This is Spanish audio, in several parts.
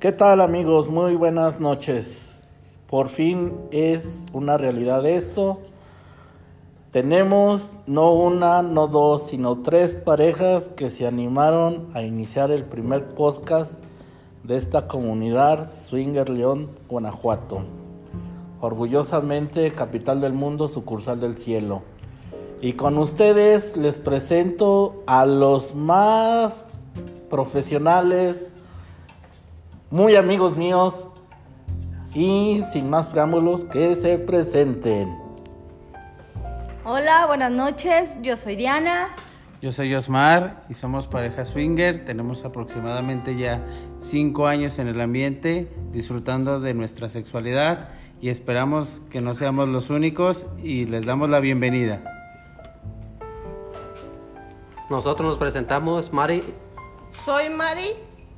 ¿Qué tal amigos? Muy buenas noches. Por fin es una realidad esto. Tenemos no una, no dos, sino tres parejas que se animaron a iniciar el primer podcast de esta comunidad Swinger León, Guanajuato. Orgullosamente, capital del mundo, sucursal del cielo. Y con ustedes les presento a los más profesionales, muy amigos míos y sin más preámbulos que se presenten. Hola, buenas noches, yo soy Diana. Yo soy Osmar y somos pareja swinger, tenemos aproximadamente ya cinco años en el ambiente disfrutando de nuestra sexualidad y esperamos que no seamos los únicos y les damos la bienvenida. Nosotros nos presentamos Mari Soy Mari,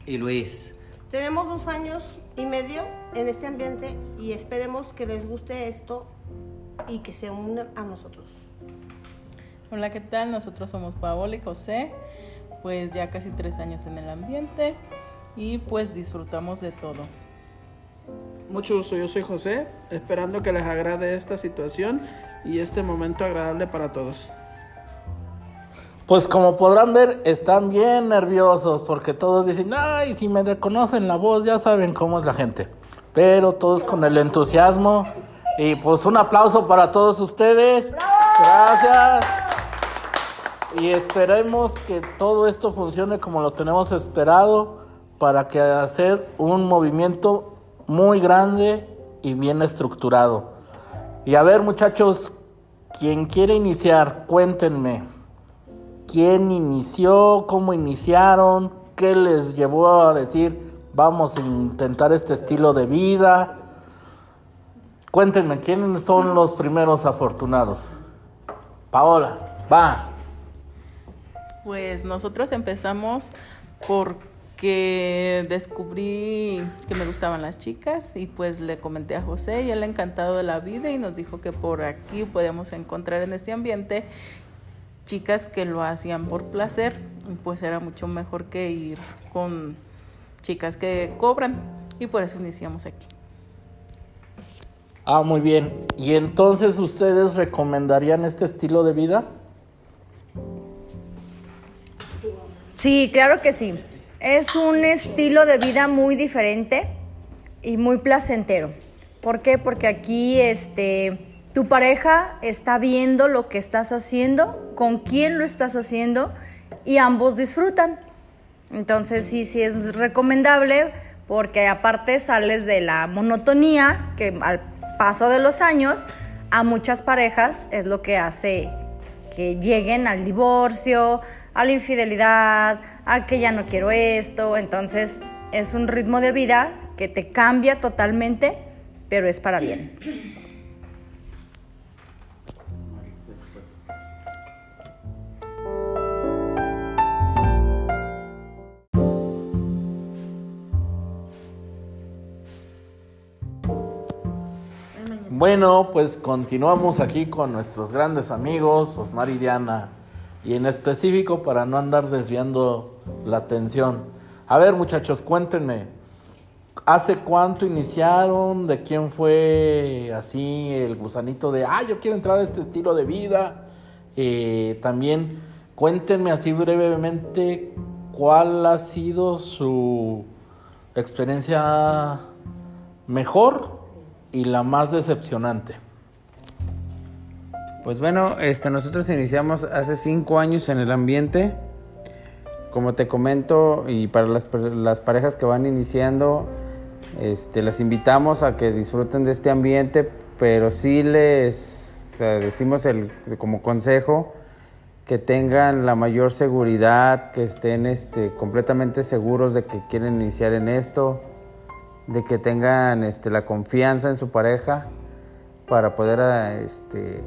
y Luis. Tenemos dos años y medio en este ambiente y esperemos que les guste esto y que se unan a nosotros. Hola, ¿qué tal? Nosotros somos Paola y José, pues ya casi tres años en el ambiente y pues disfrutamos de todo. Mucho gusto, yo soy José, esperando que les agrade esta situación y este momento agradable para todos. Pues como podrán ver, están bien nerviosos porque todos dicen, ay, si me reconocen la voz, ya saben cómo es la gente. Pero todos con el entusiasmo y pues un aplauso para todos ustedes. Gracias. Y esperemos que todo esto funcione como lo tenemos esperado para hacer un movimiento muy grande y bien estructurado. Y a ver muchachos, quien quiere iniciar, cuéntenme. ¿Quién inició? ¿Cómo iniciaron? ¿Qué les llevó a decir vamos a intentar este estilo de vida? Cuéntenme, ¿quiénes son los primeros afortunados? Paola, va. Pues nosotros empezamos porque descubrí que me gustaban las chicas y pues le comenté a José y él encantado de la vida y nos dijo que por aquí podíamos encontrar en este ambiente chicas que lo hacían por placer y pues era mucho mejor que ir con chicas que cobran y por eso iniciamos aquí. Ah, muy bien. ¿Y entonces ustedes recomendarían este estilo de vida? Sí, claro que sí. Es un estilo de vida muy diferente y muy placentero. ¿Por qué? Porque aquí este, tu pareja está viendo lo que estás haciendo, con quién lo estás haciendo y ambos disfrutan. Entonces sí, sí es recomendable porque aparte sales de la monotonía que al paso de los años a muchas parejas es lo que hace que lleguen al divorcio, a la infidelidad, a que ya no quiero esto. Entonces es un ritmo de vida que te cambia totalmente, pero es para bien. Bueno, pues continuamos aquí con nuestros grandes amigos, Osmar y Diana. Y en específico, para no andar desviando la atención. A ver, muchachos, cuéntenme. ¿Hace cuánto iniciaron? ¿De quién fue así el gusanito de, ah, yo quiero entrar a este estilo de vida? Eh, también cuéntenme así brevemente cuál ha sido su experiencia mejor y la más decepcionante. Pues bueno, este, nosotros iniciamos hace cinco años en el ambiente. Como te comento, y para las, las parejas que van iniciando, este, las invitamos a que disfruten de este ambiente, pero sí les decimos el, como consejo que tengan la mayor seguridad, que estén este, completamente seguros de que quieren iniciar en esto, de que tengan este, la confianza en su pareja para poder este,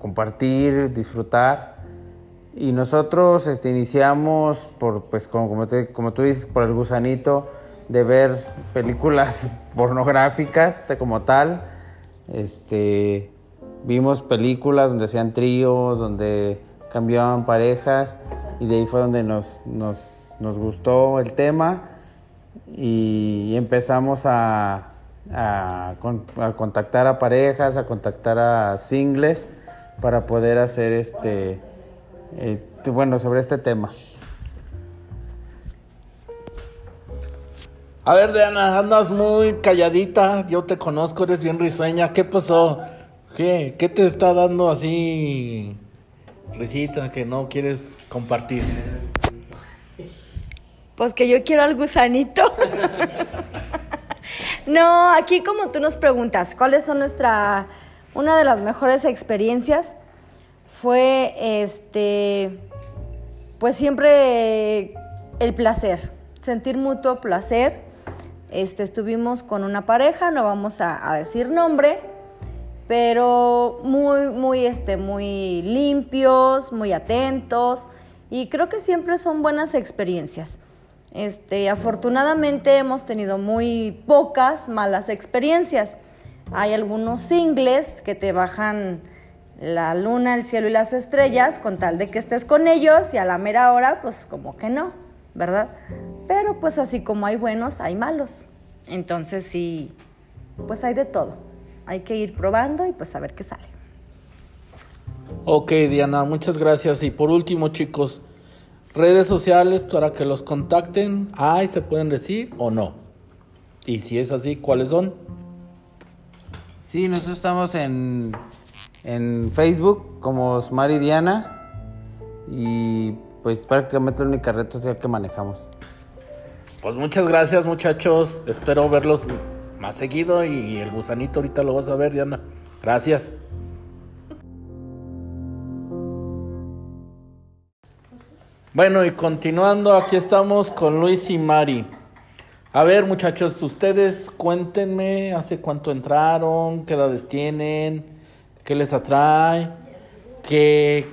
compartir, disfrutar. Y nosotros este, iniciamos por, pues, como, como, te- como tú dices, por el gusanito de ver películas pornográficas de- como tal. Este, vimos películas donde hacían tríos, donde cambiaban parejas y de ahí fue donde nos, nos, nos gustó el tema y empezamos a, a con- a contactar a parejas, a contactar a singles para poder hacer este, eh, bueno, sobre este tema. A ver, Diana, andas muy calladita. Yo te conozco, eres bien risueña. ¿Qué pasó? ¿Qué? ¿Qué te está dando así risita que no quieres compartir? Pues que yo quiero al gusanito. no, aquí como tú nos preguntas, ¿cuáles son nuestra una de las mejores experiencias? Fue este pues siempre el placer, sentir mutuo placer. Este estuvimos con una pareja, no vamos a, decir nombre, pero muy, muy, este, muy limpios, muy atentos y creo que siempre son buenas experiencias. Este, afortunadamente hemos tenido muy pocas malas experiencias. Hay algunos singles que te bajan la luna, el cielo y las estrellas con tal de que estés con ellos y a la mera hora, pues como que no, ¿verdad? Pero pues así como hay buenos, hay malos. Entonces sí, pues hay de todo. Hay que ir probando y pues a ver qué sale. Ok, Diana, muchas gracias. Y por último, chicos, redes sociales para que los contacten. ¿Hay, se pueden decir o no? Y si es así, ¿cuáles son? Sí, nosotros estamos en, en Facebook como Smart y Diana y pues prácticamente la única red social que manejamos. Pues muchas gracias, muchachos. Espero verlos más seguido y el gusanito ahorita lo vas a ver, Diana. Gracias. Bueno, y continuando, aquí estamos con Luis y Mari. A ver, muchachos, ustedes cuéntenme hace cuánto entraron, qué edades tienen, qué les atrae, qué,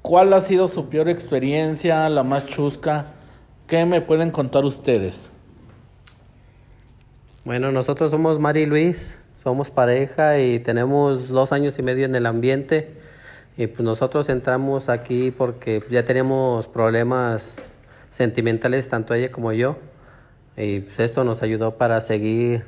cuál ha sido su peor experiencia, la más chusca. ¿Qué me pueden contar ustedes? Bueno, nosotros somos Mari y Luis, somos pareja y tenemos dos años y medio en el ambiente. Y pues nosotros entramos aquí porque ya tenemos problemas sentimentales, tanto ella como yo. Y pues esto nos ayudó para seguir,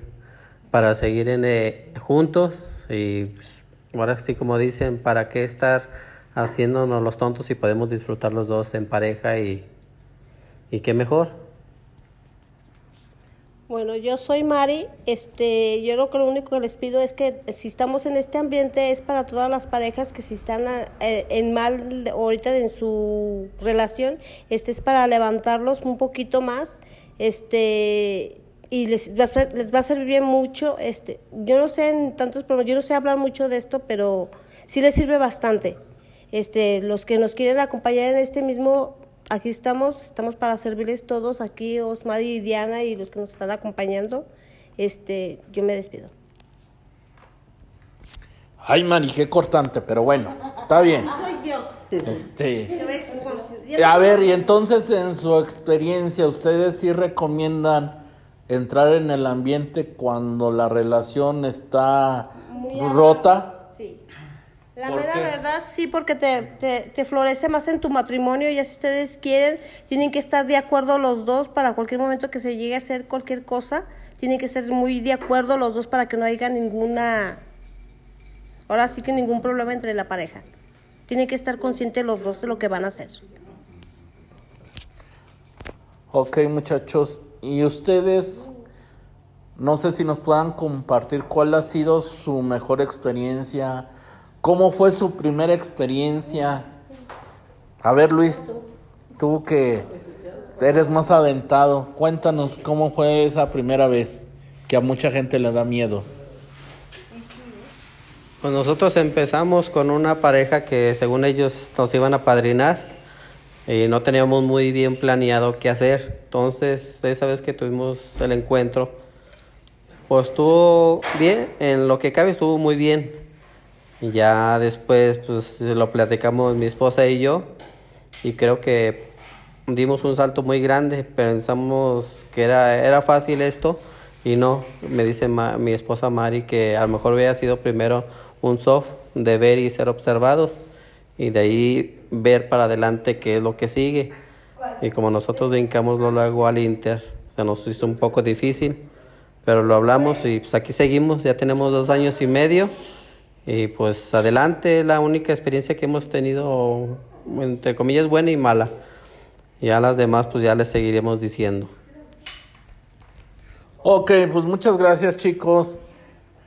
para seguir en, eh, juntos. Y pues, ahora sí, como dicen, ¿para qué estar haciéndonos los tontos si podemos disfrutar los dos en pareja? Y, y qué mejor. Bueno, yo soy Mari. Este, yo lo que lo único que les pido es que si estamos en este ambiente es para todas las parejas que si están eh, en mal ahorita en su relación, este es para levantarlos un poquito más, este y les va a, ser- les va a servir bien mucho. Este, yo no sé en tantos problemas, yo no sé hablar mucho de esto, pero sí les sirve bastante. Este, los que nos quieren acompañar en este mismo aquí estamos, estamos para servirles todos, aquí Osmar y Diana y los que nos están acompañando. Este, yo me despido. Ay, Mari, qué cortante, pero bueno, está bien. Soy yo. Este, a ver, y entonces en su experiencia, ¿ustedes sí recomiendan entrar en el ambiente cuando la relación está Muy rota? La ¿Por mera verdad, sí, porque te, te, te florece más en tu matrimonio. Ya si ustedes quieren, tienen que estar de acuerdo los dos para cualquier momento que se llegue a hacer cualquier cosa. Tienen que ser muy de acuerdo los dos para que no haya ninguna. Ahora sí que ningún problema entre la pareja. Tienen que estar conscientes los dos de lo que van a hacer. Ok, muchachos, y ustedes, no sé si nos puedan compartir cuál ha sido su mejor experiencia, cómo fue su primera experiencia. A ver, Luis, tú que eres más aventado, cuéntanos cómo fue esa primera vez que a mucha gente le da miedo. Pues nosotros empezamos con una pareja que según ellos nos iban a padrinar y no teníamos muy bien planeado qué hacer. Entonces, esa vez que tuvimos el encuentro, pues estuvo bien, en lo que cabe estuvo muy bien. Ya después, pues lo platicamos mi esposa y yo y creo que dimos un salto muy grande. Pensamos que era, era fácil esto y no. Me dice ma- mi esposa Mari que a lo mejor hubiera sido primero un soft de ver y ser observados y de ahí ver para adelante qué es lo que sigue. y como nosotros brincamos luego al Inter, se nos hizo un poco difícil, pero lo hablamos y pues aquí seguimos, ya tenemos dos años y medio y pues adelante, la única experiencia que hemos tenido, entre comillas, buena y mala. Y a las demás pues ya les seguiremos diciendo. Ok, pues muchas gracias chicos.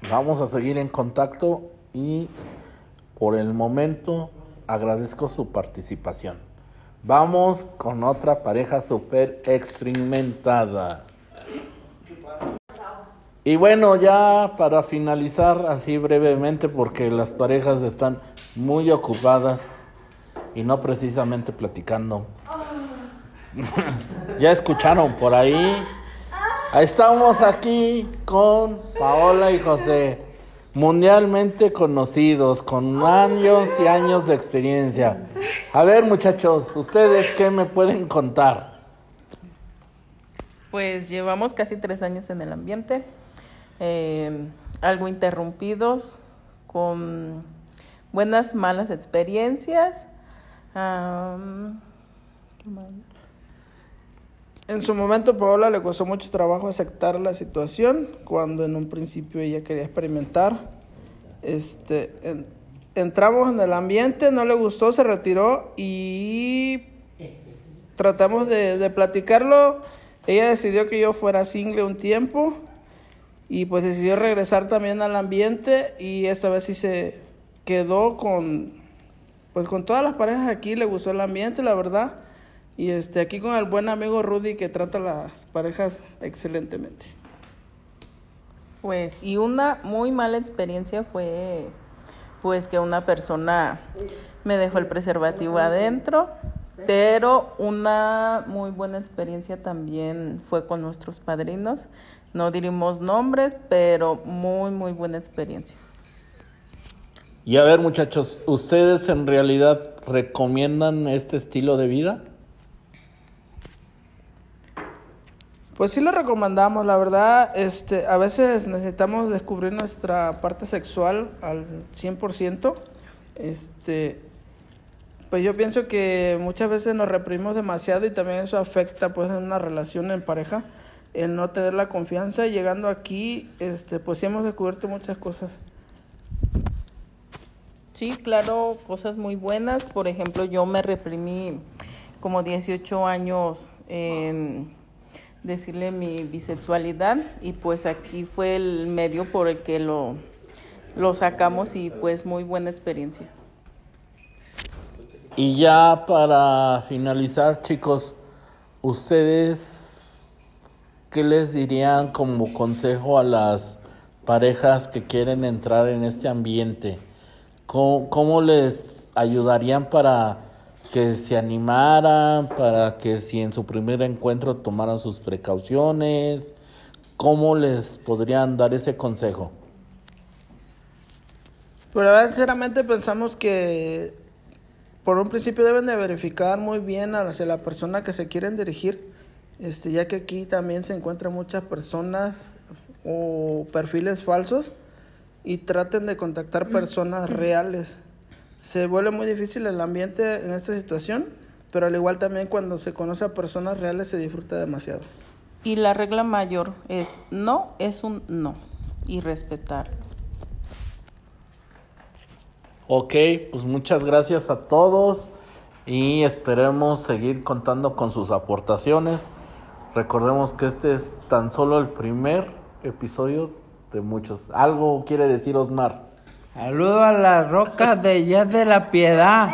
Vamos a seguir en contacto y por el momento agradezco su participación. Vamos con otra pareja súper experimentada. Y bueno, ya para finalizar así brevemente, porque las parejas están muy ocupadas y no precisamente platicando. ya escucharon por ahí. Estamos aquí con Paola y José, mundialmente conocidos, con años y años de experiencia. A ver muchachos, ¿ustedes qué me pueden contar? Pues llevamos casi tres años en el ambiente, eh, algo interrumpidos, con buenas, malas experiencias. am, ¿qué más? En su momento, Paola le costó mucho trabajo aceptar la situación cuando en un principio ella quería experimentar. Este, en- entramos en el ambiente, no le gustó, se retiró y tratamos de, de platicarlo. Ella decidió que yo fuera single un tiempo y pues decidió regresar también al ambiente y esta vez sí se quedó con pues con todas las parejas aquí le gustó el ambiente, la verdad. Y este aquí con el buen amigo Rudy que trata las parejas excelentemente. Pues, y una muy mala experiencia fue, pues, que una persona me dejó el preservativo adentro, pero una muy buena experiencia también fue con nuestros padrinos. No dirimos nombres, pero muy, muy buena experiencia. Y a ver muchachos, ¿ustedes en realidad recomiendan este estilo de vida? Pues sí lo recomendamos, la verdad, este, a veces necesitamos descubrir nuestra parte sexual al 100%. Este, pues yo pienso que muchas veces nos reprimimos demasiado y también eso afecta pues en una relación en pareja, el no tener la confianza y llegando aquí, este, pues sí hemos descubierto muchas cosas. Sí, claro, cosas muy buenas. Por ejemplo, yo me reprimí como 18 años en decirle mi bisexualidad y pues aquí fue el medio por el que lo, lo sacamos y pues muy buena experiencia. Y ya para finalizar, chicos, ¿ustedes qué les dirían como consejo a las parejas que quieren entrar en este ambiente? ¿Cómo, cómo les ayudarían para que se animaran, para que si en su primer encuentro tomaran sus precauciones? ¿Cómo les podrían dar ese consejo? Verdad, sinceramente pensamos que por un principio deben de verificar muy bien hacia la persona que se quieren dirigir, este, ya que aquí también se encuentran muchas personas o perfiles falsos y traten de contactar personas reales. Se vuelve muy difícil el ambiente en esta situación, pero al igual también cuando se conoce a personas reales se disfruta demasiado. Y la regla mayor es no es un no y respetar. Ok, pues muchas gracias a todos y esperemos seguir contando con sus aportaciones. Recordemos que este es tan solo el primer episodio de muchos. ¿Algo quiere decir Osmar? Saludo a la roca de allá de la piedad.